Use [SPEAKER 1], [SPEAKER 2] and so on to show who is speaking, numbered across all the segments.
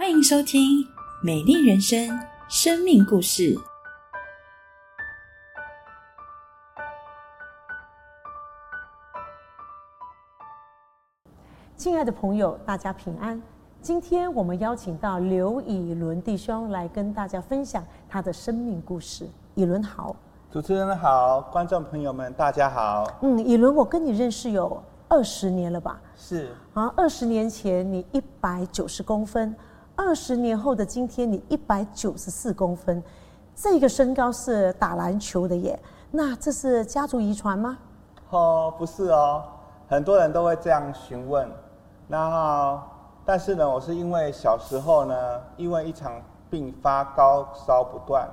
[SPEAKER 1] 欢迎收听《美丽人生》生命故事。
[SPEAKER 2] 亲爱的朋友，大家平安。今天我们邀请到刘以伦弟兄来跟大家分享他的生命故事。以伦好，
[SPEAKER 3] 主持人好，观众朋友们大家好。
[SPEAKER 2] 嗯，以伦，我跟你认识有二十年了吧？
[SPEAKER 3] 是
[SPEAKER 2] 啊，二十年前你一百九十公分。二十年后的今天，你一百九十四公分，这个身高是打篮球的耶。那这是家族遗传吗？
[SPEAKER 3] 哦，不是哦，很多人都会这样询问。然后，但是呢，我是因为小时候呢，因为一场病发高烧不断，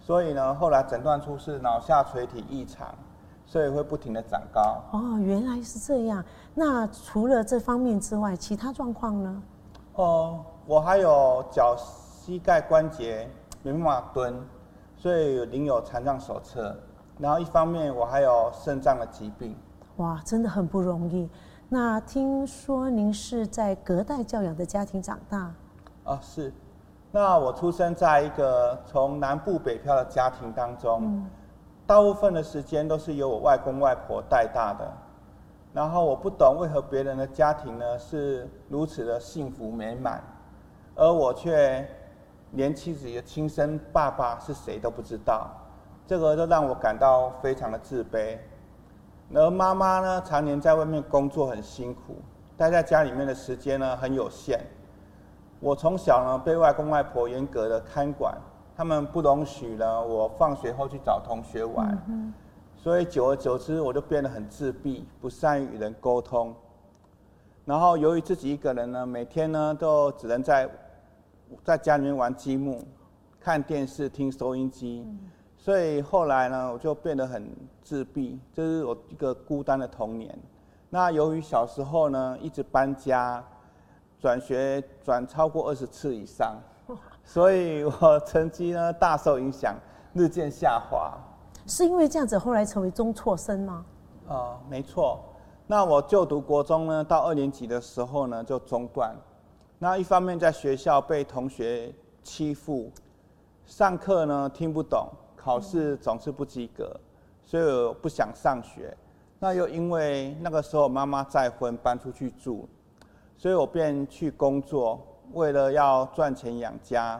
[SPEAKER 3] 所以呢，后来诊断出是脑下垂体异常，所以会不停的长高。
[SPEAKER 2] 哦，原来是这样。那除了这方面之外，其他状况呢？
[SPEAKER 3] 哦。我还有脚膝盖关节没办法蹲，所以领有残障手册。然后一方面我还有肾脏的疾病。
[SPEAKER 2] 哇，真的很不容易。那听说您是在隔代教养的家庭长大？
[SPEAKER 3] 啊，是。那我出生在一个从南部北漂的家庭当中，大部分的时间都是由我外公外婆带大的。然后我不懂为何别人的家庭呢是如此的幸福美满。而我却连妻子的亲生爸爸是谁都不知道，这个都让我感到非常的自卑。而妈妈呢，常年在外面工作很辛苦，待在家里面的时间呢很有限。我从小呢被外公外婆严格的看管，他们不容许呢我放学后去找同学玩，所以久而久之我就变得很自闭，不善于与人沟通。然后由于自己一个人呢，每天呢都只能在在家里面玩积木、看电视、听收音机，所以后来呢，我就变得很自闭，这是我一个孤单的童年。那由于小时候呢一直搬家、转学转超过二十次以上，所以我成绩呢大受影响，日渐下滑。
[SPEAKER 2] 是因为这样子后来成为中辍生吗？
[SPEAKER 3] 啊，没错。那我就读国中呢，到二年级的时候呢就中断。那一方面在学校被同学欺负，上课呢听不懂，考试总是不及格，所以我不想上学。那又因为那个时候妈妈再婚搬出去住，所以我便去工作，为了要赚钱养家。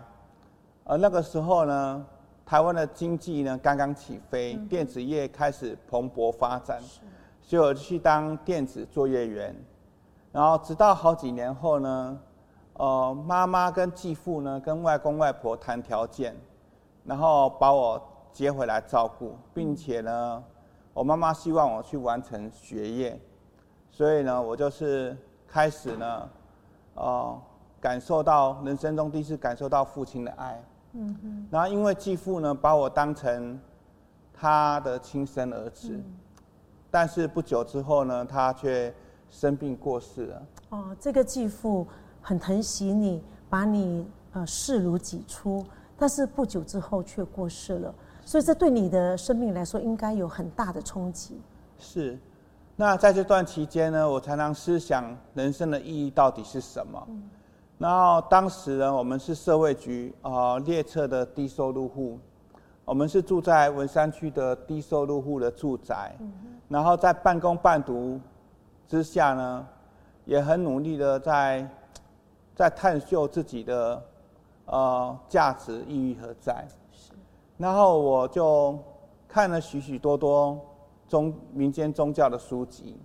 [SPEAKER 3] 而那个时候呢，台湾的经济呢刚刚起飞，电子业开始蓬勃发展。所以我去当电子作业员，然后直到好几年后呢，呃，妈妈跟继父呢跟外公外婆谈条件，然后把我接回来照顾，并且呢，我妈妈希望我去完成学业，所以呢，我就是开始呢，呃，感受到人生中第一次感受到父亲的爱。嗯哼。然后因为继父呢把我当成他的亲生儿子。但是不久之后呢，他却生病过世了。
[SPEAKER 2] 哦，这个继父很疼惜你，把你呃视如己出，但是不久之后却过世了，所以这对你的生命来说应该有很大的冲击。
[SPEAKER 3] 是，那在这段期间呢，我常常思想人生的意义到底是什么。然后当时呢，我们是社会局啊列册的低收入户，我们是住在文山区的低收入户的住宅。然后在半工半读之下呢，也很努力的在在探究自己的呃价值意义何在。是。然后我就看了许许多多宗民间宗教的书籍，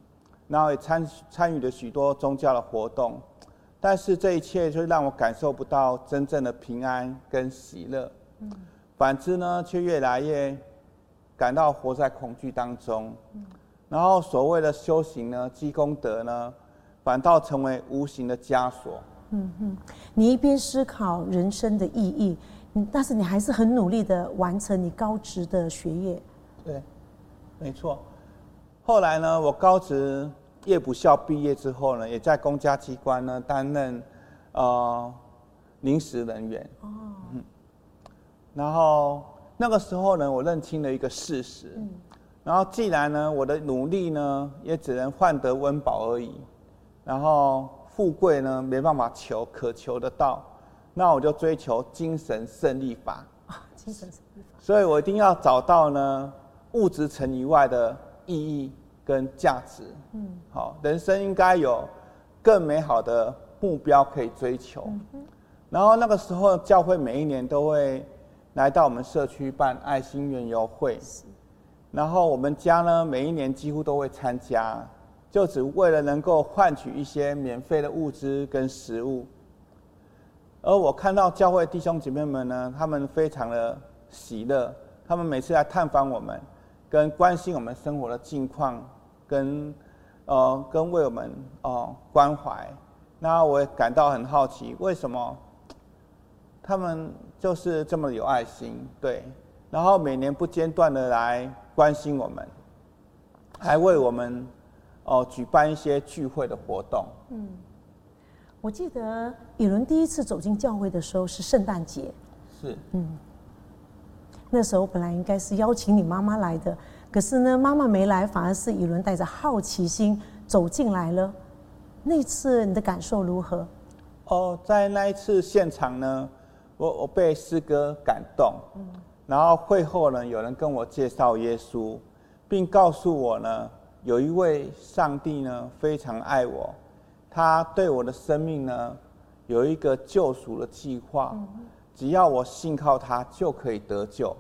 [SPEAKER 3] 然后也参参与了许多宗教的活动，但是这一切却让我感受不到真正的平安跟喜乐。嗯。反之呢，却越来越感到活在恐惧当中。嗯。然后所谓的修行呢，积功德呢，反倒成为无形的枷锁。嗯
[SPEAKER 2] 哼，你一边思考人生的意义，但是你还是很努力的完成你高职的学业。
[SPEAKER 3] 对，没错。后来呢，我高职夜补校毕业之后呢，也在公家机关呢担任呃临时人员。哦。嗯。然后那个时候呢，我认清了一个事实。嗯。然后，既然呢，我的努力呢，也只能换得温饱而已，然后富贵呢，没办法求，可求得到，那我就追求精神胜利法。
[SPEAKER 2] 啊，精神胜利法。
[SPEAKER 3] 所以我一定要找到呢物质层以外的意义跟价值。嗯，好，人生应该有更美好的目标可以追求。然后那个时候，教会每一年都会来到我们社区办爱心园游会，然后我们家呢每一年几乎都会参加，就只为了能够换取一些免费的物资跟食物。而我看到教会弟兄姐妹们呢，他们非常的喜乐，他们每次来探访我们，跟关心我们生活的近况，跟呃跟为我们哦关怀，那我也感到很好奇，为什么？他们就是这么有爱心，对，然后每年不间断的来关心我们，还为我们哦举办一些聚会的活动。嗯，
[SPEAKER 2] 我记得以伦第一次走进教会的时候是圣诞节，
[SPEAKER 3] 是，嗯，
[SPEAKER 2] 那时候本来应该是邀请你妈妈来的，可是呢妈妈没来，反而是以伦带着好奇心走进来了。那次你的感受如何？
[SPEAKER 3] 哦，在那一次现场呢。我我被诗歌感动，然后会后呢，有人跟我介绍耶稣，并告诉我呢，有一位上帝呢非常爱我，他对我的生命呢有一个救赎的计划，只要我信靠他就可以得救。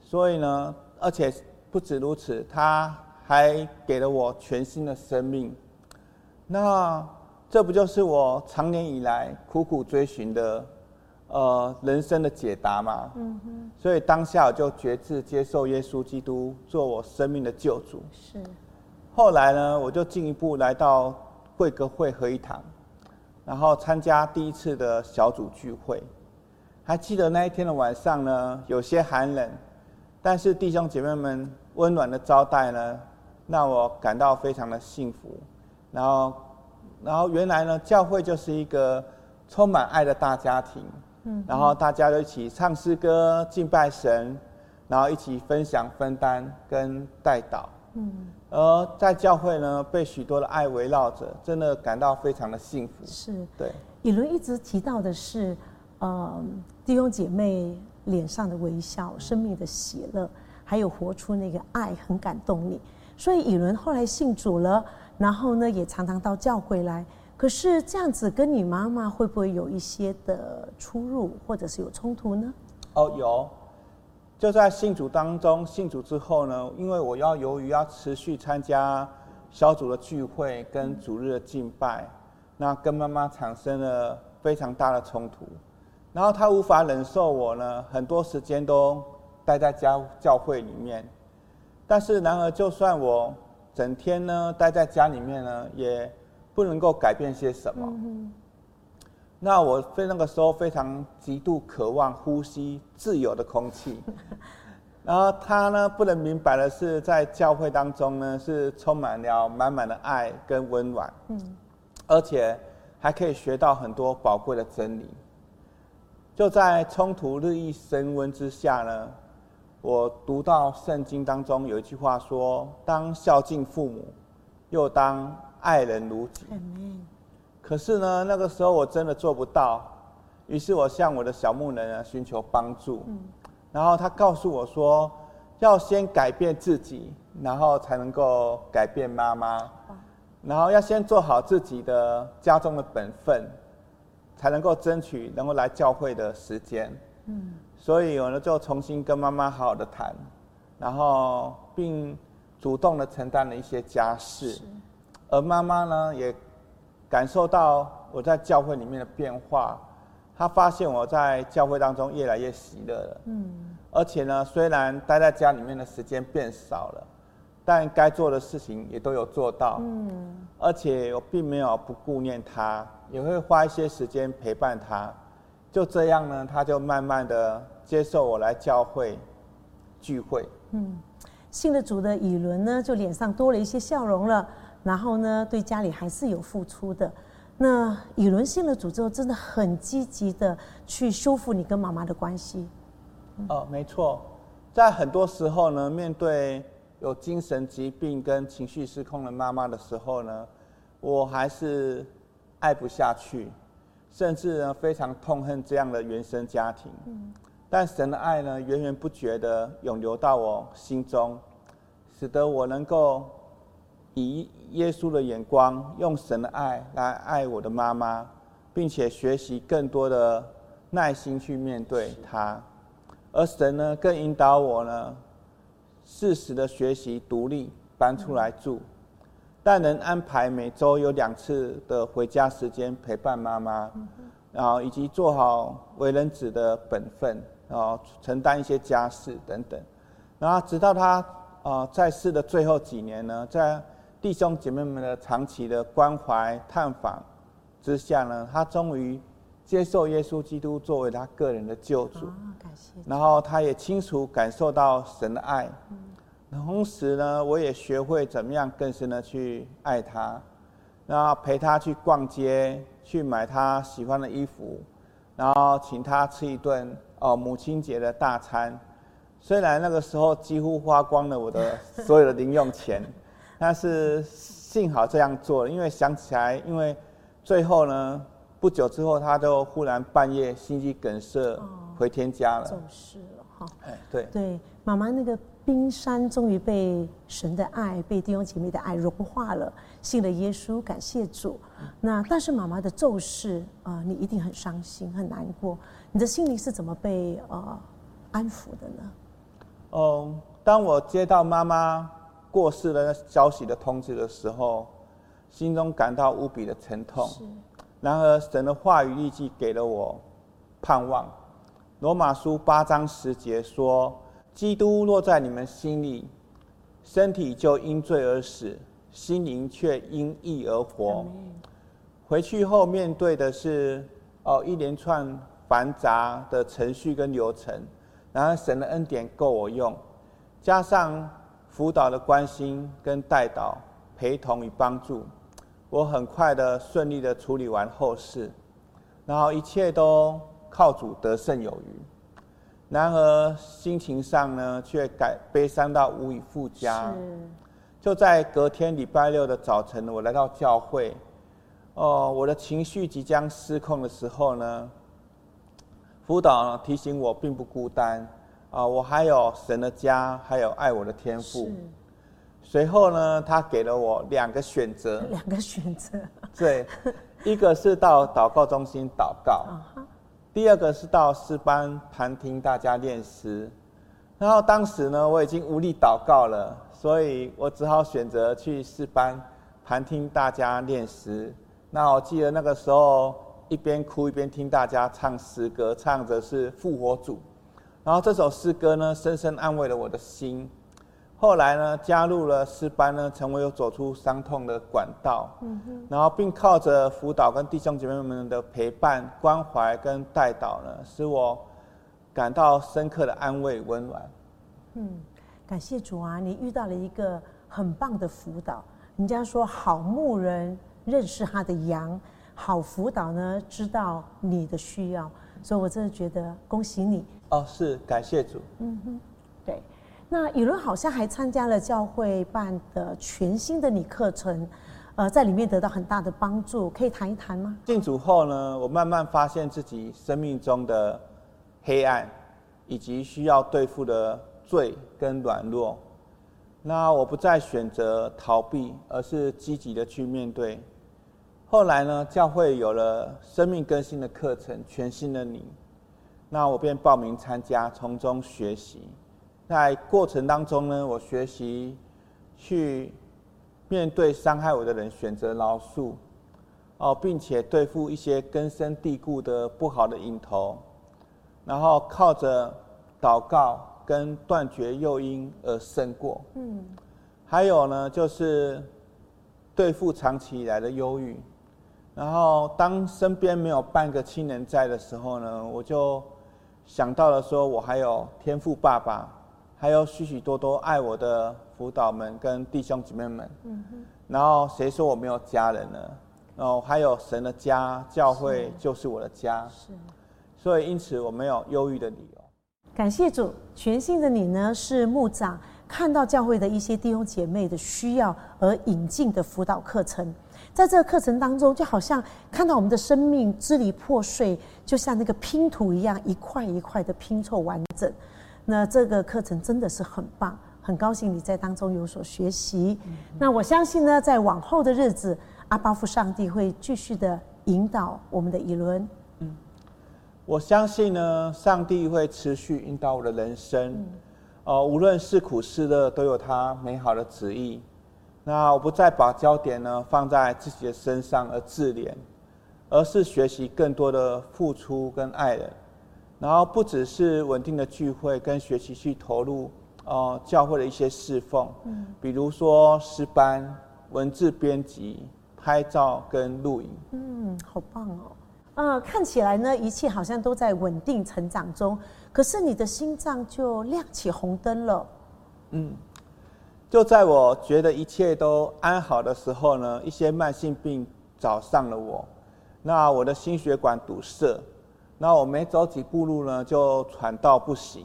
[SPEAKER 3] 所以呢，而且不止如此，他还给了我全新的生命。那这不就是我长年以来苦苦追寻的？呃，人生的解答嘛，嗯哼，所以当下我就决志接受耶稣基督做我生命的救主。
[SPEAKER 2] 是，
[SPEAKER 3] 后来呢，我就进一步来到贵格会合一堂，然后参加第一次的小组聚会。还记得那一天的晚上呢，有些寒冷，但是弟兄姐妹们温暖的招待呢，让我感到非常的幸福。然后，然后原来呢，教会就是一个充满爱的大家庭。然后大家都一起唱诗歌、敬拜神，然后一起分享、分担跟带导。嗯，而在教会呢，被许多的爱围绕着，真的感到非常的幸福。
[SPEAKER 2] 是，
[SPEAKER 3] 对。
[SPEAKER 2] 以伦一直提到的是，呃，弟兄姐妹脸上的微笑、生命的喜乐，还有活出那个爱，很感动你。所以以伦后来信主了，然后呢，也常常到教会来。可是这样子跟你妈妈会不会有一些的出入，或者是有冲突呢？
[SPEAKER 3] 哦，有，就在信主当中，信主之后呢，因为我要由于要持续参加小组的聚会跟主日的敬拜，那跟妈妈产生了非常大的冲突，然后她无法忍受我呢，很多时间都待在家教会里面，但是然而就算我整天呢待在家里面呢，也。不能够改变些什么？那我非那个时候非常极度渴望呼吸自由的空气，然后他呢不能明白的是，在教会当中呢是充满了满满的爱跟温暖，嗯，而且还可以学到很多宝贵的真理。就在冲突日益升温之下呢，我读到圣经当中有一句话说：“当孝敬父母，又当。”爱人如己。可是呢，那个时候我真的做不到。于是我向我的小牧人啊寻求帮助。然后他告诉我说，要先改变自己，然后才能够改变妈妈。然后要先做好自己的家中的本分，才能够争取能够来教会的时间。嗯。所以我呢就重新跟妈妈好好的谈，然后并主动的承担了一些家事。而妈妈呢，也感受到我在教会里面的变化，她发现我在教会当中越来越喜乐了。嗯。而且呢，虽然待在家里面的时间变少了，但该做的事情也都有做到。嗯。而且我并没有不顾念她，也会花一些时间陪伴她。就这样呢，她就慢慢的接受我来教会聚会。嗯。
[SPEAKER 2] 信了主的以伦呢，就脸上多了一些笑容了。然后呢，对家里还是有付出的。那以伦性的诅咒，真的很积极的去修复你跟妈妈的关系。
[SPEAKER 3] 哦，没错，在很多时候呢，面对有精神疾病跟情绪失控的妈妈的时候呢，我还是爱不下去。甚至呢非常痛恨这样的原生家庭。但神的爱呢，源源不绝的涌流到我心中，使得我能够以耶稣的眼光，用神的爱来爱我的妈妈，并且学习更多的耐心去面对她。而神呢，更引导我呢，适时的学习独立搬出来住，但能安排每周有两次的回家时间陪伴妈妈，然后以及做好为人子的本分。啊，承担一些家事等等，然后直到他啊在世的最后几年呢，在弟兄姐妹们的长期的关怀探访之下呢，他终于接受耶稣基督作为他个人的救主。感谢。然后他也清楚感受到神的爱，同时呢，我也学会怎么样更深的去爱他，然后陪他去逛街，去买他喜欢的衣服，然后请他吃一顿。哦，母亲节的大餐，虽然那个时候几乎花光了我的所有的零用钱，但是幸好这样做了，因为想起来，因为最后呢，不久之后他就忽然半夜心肌梗塞回天家了，
[SPEAKER 2] 走失了哈。
[SPEAKER 3] 哎，对
[SPEAKER 2] 对，妈妈那个冰山终于被神的爱、被弟兄姐妹的爱融化了，信了耶稣，感谢主。那但是妈妈的骤逝啊，你一定很伤心、很难过。你的心灵是怎么被呃安抚的呢？
[SPEAKER 3] 哦，当我接到妈妈过世的消息的通知的时候，心中感到无比的沉痛。是。然而，神的话语立即给了我盼望。罗马书八章十节说：“基督落在你们心里，身体就因罪而死，心灵却因义而活。”回去后面对的是哦一连串。繁杂的程序跟流程，然后神的恩典够我用，加上辅导的关心跟带导、陪同与帮助，我很快的顺利的处理完后事，然后一切都靠主得胜有余。然而心情上呢，却感悲伤到无以复加。就在隔天礼拜六的早晨，我来到教会，哦，我的情绪即将失控的时候呢。辅导提醒我并不孤单，啊，我还有神的家，还有爱我的天赋。随后呢，他给了我两个选择。
[SPEAKER 2] 两个选择。
[SPEAKER 3] 对，一个是到祷告中心祷告，第二个是到诗班旁听大家练诗。然后当时呢，我已经无力祷告了，所以我只好选择去诗班旁听大家练诗。那我记得那个时候。一边哭一边听大家唱诗歌，唱着是复活主，然后这首诗歌呢，深深安慰了我的心。后来呢，加入了诗班呢，成为有走出伤痛的管道。嗯哼。然后并靠着辅导跟弟兄姐妹们的陪伴、关怀跟带导呢，使我感到深刻的安慰、温暖。
[SPEAKER 2] 嗯，感谢主啊！你遇到了一个很棒的辅导。人家说好牧人认识他的羊。好辅导呢，知道你的需要，所以我真的觉得恭喜你
[SPEAKER 3] 哦，是感谢主。嗯
[SPEAKER 2] 哼，对。那雨伦好像还参加了教会办的全新的你课程，呃，在里面得到很大的帮助，可以谈一谈吗？
[SPEAKER 3] 进主后呢，我慢慢发现自己生命中的黑暗，以及需要对付的罪跟软弱。那我不再选择逃避，而是积极的去面对。后来呢，教会有了生命更新的课程，全新的你，那我便报名参加，从中学习。在过程当中呢，我学习去面对伤害我的人，选择饶恕，哦，并且对付一些根深蒂固的不好的影头，然后靠着祷告跟断绝诱因而胜过。嗯，还有呢，就是对付长期以来的忧郁。然后，当身边没有半个亲人在的时候呢，我就想到了说，我还有天赋爸爸，还有许许多多爱我的辅导们跟弟兄姊妹们。嗯哼。然后谁说我没有家人呢？然后还有神的家，教会就是我的家。是。所以因此我没有忧郁的理由。
[SPEAKER 2] 感谢主，全新的你呢是牧长。看到教会的一些弟兄姐妹的需要而引进的辅导课程。在这个课程当中，就好像看到我们的生命支离破碎，就像那个拼图一样，一块一块的拼凑完整。那这个课程真的是很棒，很高兴你在当中有所学习。那我相信呢，在往后的日子，阿巴夫上帝会继续的引导我们的以伦。嗯，
[SPEAKER 3] 我相信呢，上帝会持续引导我的人生。哦，无论是苦是乐，都有他美好的旨意。那我不再把焦点呢放在自己的身上而自怜，而是学习更多的付出跟爱人，然后不只是稳定的聚会跟学习去投入哦教会的一些侍奉，嗯，比如说诗班、文字编辑、拍照跟录影，
[SPEAKER 2] 嗯，好棒哦，呃，看起来呢一切好像都在稳定成长中，可是你的心脏就亮起红灯了，嗯。
[SPEAKER 3] 就在我觉得一切都安好的时候呢，一些慢性病找上了我。那我的心血管堵塞，那我没走几步路呢，就喘到不行，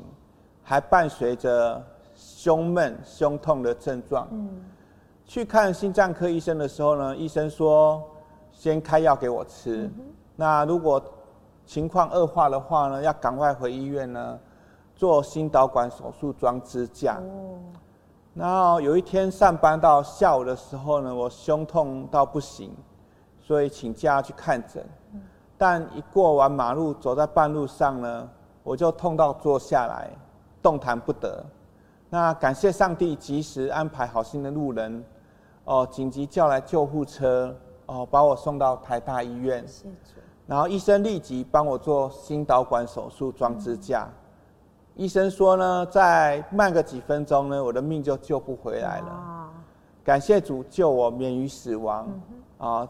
[SPEAKER 3] 还伴随着胸闷、胸痛的症状。嗯。去看心脏科医生的时候呢，医生说先开药给我吃。那如果情况恶化的话呢，要赶快回医院呢，做心导管手术装支架。哦。然后有一天上班到下午的时候呢，我胸痛到不行，所以请假去看诊。但一过完马路，走在半路上呢，我就痛到坐下来，动弹不得。那感谢上帝及时安排好心的路人，哦，紧急叫来救护车，哦，把我送到台大医院。然后医生立即帮我做心导管手术，装支架。医生说呢，再慢个几分钟呢，我的命就救不回来了。感谢主救我免于死亡啊，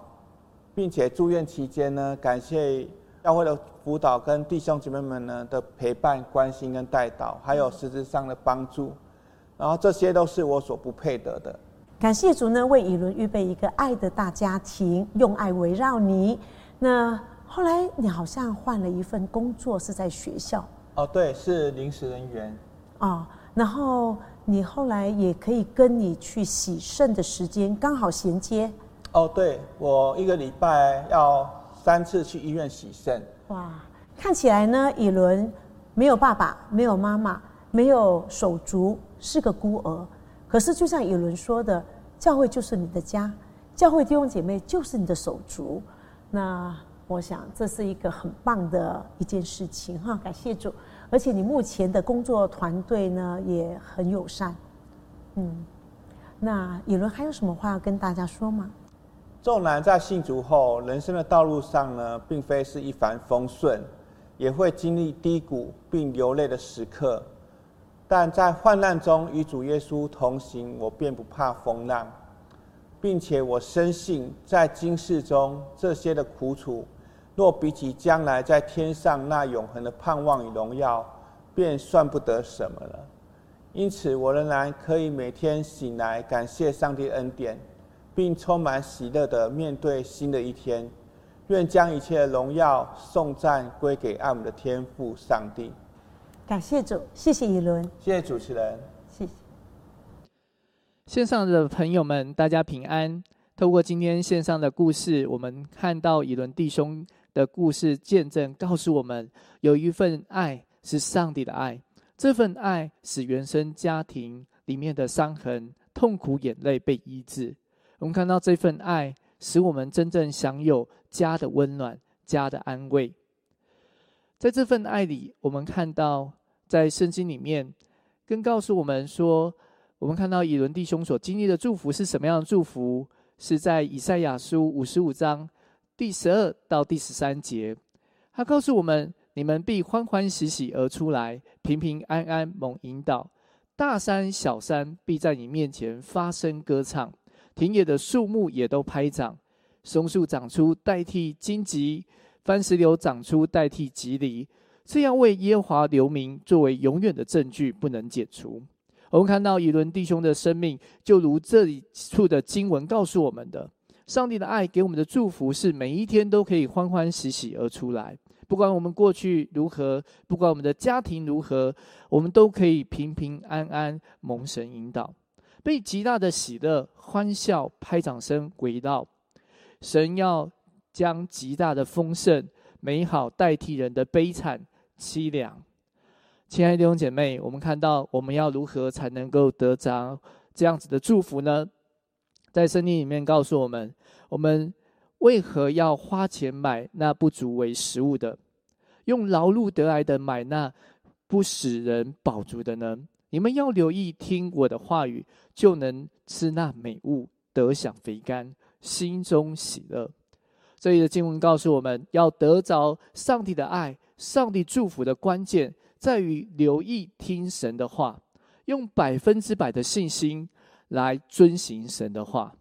[SPEAKER 3] 并且住院期间呢，感谢教会的辅导跟弟兄姐妹们呢的陪伴、关心跟带导，还有实质上的帮助，然后这些都是我所不配得的。
[SPEAKER 2] 感谢主呢，为以伦预备一个爱的大家庭，用爱围绕你。那后来你好像换了一份工作，是在学校。
[SPEAKER 3] 哦，对，是临时人员。
[SPEAKER 2] 哦，然后你后来也可以跟你去洗肾的时间刚好衔接。
[SPEAKER 3] 哦，对，我一个礼拜要三次去医院洗肾。哇，
[SPEAKER 2] 看起来呢，以伦没有爸爸，没有妈妈，没有手足，是个孤儿。可是就像以伦说的，教会就是你的家，教会弟兄姐妹就是你的手足。那。我想这是一个很棒的一件事情哈，感谢主，而且你目前的工作团队呢也很友善，嗯，那以伦还有什么话要跟大家说吗？
[SPEAKER 3] 纵然在信主后，人生的道路上呢，并非是一帆风顺，也会经历低谷并流泪的时刻，但在患难中与主耶稣同行，我便不怕风浪，并且我深信在今世中这些的苦楚。若比起将来在天上那永恒的盼望与荣耀，便算不得什么了。因此，我仍然可以每天醒来感谢上帝恩典，并充满喜乐的面对新的一天。愿将一切荣耀颂赞归给爱我们的天父上帝。
[SPEAKER 2] 感谢主，谢谢以伦，
[SPEAKER 3] 谢谢主持人，
[SPEAKER 2] 谢谢
[SPEAKER 4] 线上的朋友们，大家平安。透过今天线上的故事，我们看到以伦弟兄。的故事见证告诉我们，有一份爱是上帝的爱，这份爱使原生家庭里面的伤痕、痛苦、眼泪被医治。我们看到这份爱，使我们真正享有家的温暖、家的安慰。在这份爱里，我们看到在圣经里面，更告诉我们说，我们看到以伦弟兄所经历的祝福是什么样的祝福？是在以赛亚书五十五章。第十二到第十三节，他告诉我们：你们必欢欢喜喜而出来，平平安安蒙引导。大山小山必在你面前发声歌唱，田野的树木也都拍掌。松树长出代替荆棘，番石榴长出代替棘藜，这样为耶华留名，作为永远的证据，不能解除。我们看到以伦弟兄的生命，就如这里处的经文告诉我们的。上帝的爱给我们的祝福是每一天都可以欢欢喜喜而出来，不管我们过去如何，不管我们的家庭如何，我们都可以平平安安蒙神引导，被极大的喜乐、欢笑、拍掌声围绕。神要将极大的丰盛、美好代替人的悲惨、凄凉。亲爱的弟兄姐妹，我们看到我们要如何才能够得着这样子的祝福呢？在圣经里面告诉我们，我们。为何要花钱买那不足为食物的，用劳碌得来的买那不使人饱足的呢？你们要留意听我的话语，就能吃那美物，得享肥甘，心中喜乐。这里的经文告诉我们要得着上帝的爱、上帝祝福的关键，在于留意听神的话，用百分之百的信心来遵行神的话。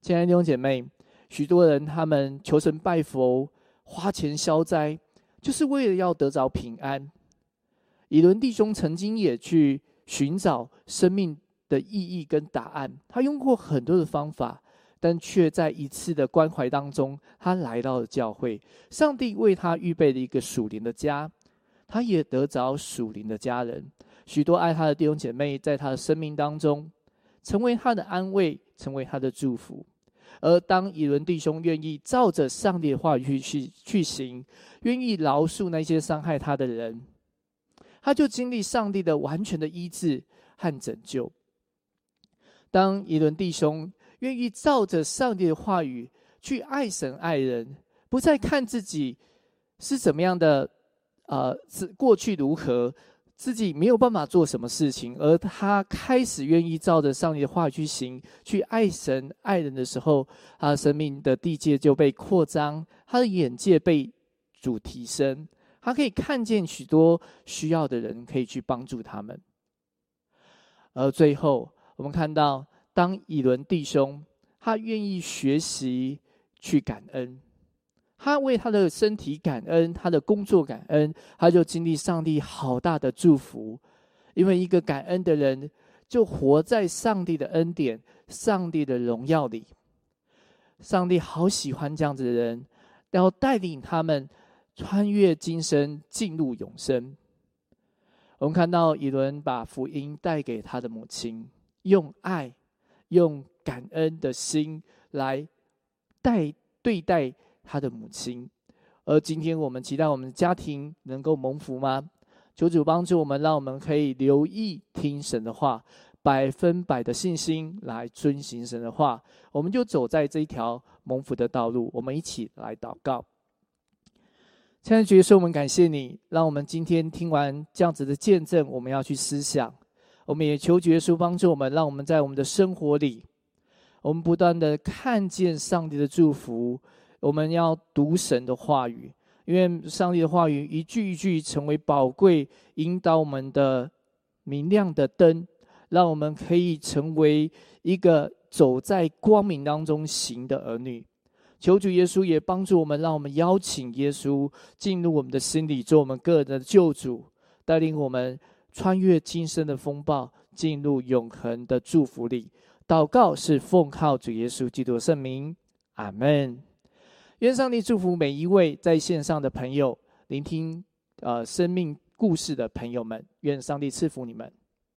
[SPEAKER 4] 亲爱的弟兄姐妹。许多人他们求神拜佛、花钱消灾，就是为了要得着平安。以伦弟兄曾经也去寻找生命的意义跟答案，他用过很多的方法，但却在一次的关怀当中，他来到了教会。上帝为他预备了一个属灵的家，他也得着属灵的家人。许多爱他的弟兄姐妹，在他的生命当中，成为他的安慰，成为他的祝福。而当以伦弟兄愿意照着上帝的话语去去去行，愿意饶恕那些伤害他的人，他就经历上帝的完全的医治和拯救。当以伦弟兄愿意照着上帝的话语去爱神爱人，不再看自己是怎么样的，呃，是过去如何。自己没有办法做什么事情，而他开始愿意照着上帝的话语去行，去爱神爱人的时候，他的生命的地界就被扩张，他的眼界被主提升，他可以看见许多需要的人，可以去帮助他们。而最后，我们看到，当以伦弟兄他愿意学习去感恩。他为他的身体感恩，他的工作感恩，他就经历上帝好大的祝福。因为一个感恩的人，就活在上帝的恩典、上帝的荣耀里。上帝好喜欢这样子的人，要带领他们穿越今生，进入永生。我们看到以伦把福音带给他的母亲，用爱、用感恩的心来待对待。他的母亲，而今天我们期待我们的家庭能够蒙福吗？求主帮助我们，让我们可以留意听神的话，百分百的信心来遵行神的话，我们就走在这一条蒙福的道路。我们一起来祷告。亲爱的耶稣，我们感谢你，让我们今天听完这样子的见证，我们要去思想。我们也求耶稣帮助我们，让我们在我们的生活里，我们不断的看见上帝的祝福。我们要读神的话语，因为上帝的话语一句一句成为宝贵引导我们的明亮的灯，让我们可以成为一个走在光明当中行的儿女。求主耶稣也帮助我们，让我们邀请耶稣进入我们的心里，做我们个人的救主，带领我们穿越今生的风暴，进入永恒的祝福里。祷告是奉靠主耶稣基督的圣名，阿门。愿上帝祝福每一位在线上的朋友，聆听呃生命故事的朋友们。愿上帝赐福你们。